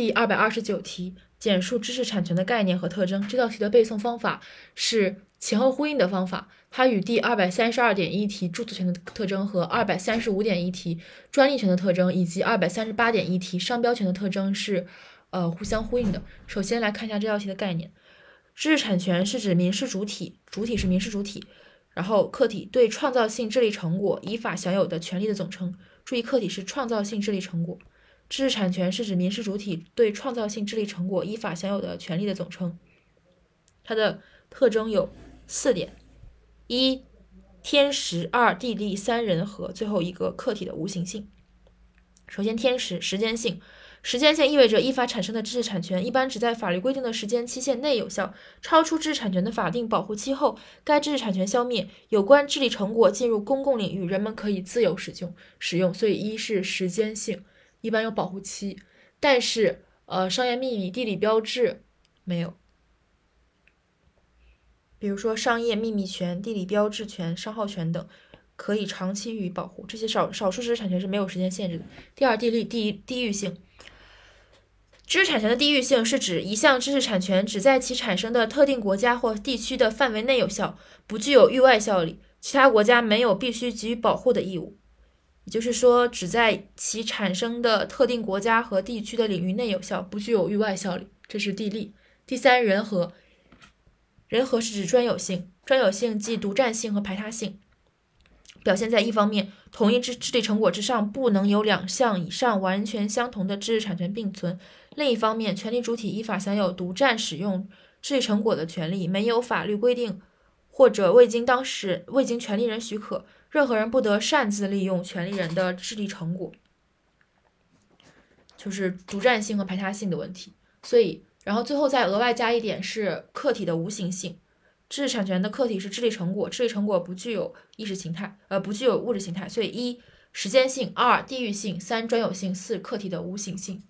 第二百二十九题，简述知识产权的概念和特征。这道题的背诵方法是前后呼应的方法，它与第二百三十二点一题著作权的特征和二百三十五点一题专利权的特征以及二百三十八点一题商标权的特征是呃互相呼应的。首先来看一下这道题的概念，知识产权是指民事主体，主体是民事主体，然后客体对创造性智力成果依法享有的权利的总称。注意，客体是创造性智力成果。知识产权是指民事主体对创造性智力成果依法享有的权利的总称。它的特征有四点：一、天时；二、地利；三、人和；最后一个客体的无形性。首先，天时时间性，时间性意味着依法产生的知识产权一般只在法律规定的时间期限内有效，超出知识产权的法定保护期后，该知识产权消灭，有关智力成果进入公共领域，人们可以自由使用使用。所以，一是时间性。一般有保护期，但是呃，商业秘密、地理标志没有。比如说商业秘密权、地理标志权、商号权等，可以长期予以保护。这些少少数知识产权是没有时间限制的。第二，地利地地域性，知识产权的地域性是指一项知识产权只在其产生的特定国家或地区的范围内有效，不具有域外效力，其他国家没有必须给予保护的义务。就是说，只在其产生的特定国家和地区的领域内有效，不具有域外效力。这是地利。第三，人和。人和是指专有性，专有性即独占性和排他性，表现在一方面，同一智智力成果之上不能有两项以上完全相同的知识产权并存；另一方面，权利主体依法享有独占使用智力成果的权利，没有法律规定或者未经当事未经权利人许可。任何人不得擅自利用权利人的智力成果，就是独占性和排他性的问题。所以，然后最后再额外加一点是客体的无形性。知识产权的客体是智力成果，智力成果不具有意识形态，呃，不具有物质形态。所以，一时间性，二地域性，三专有性，四客体的无形性。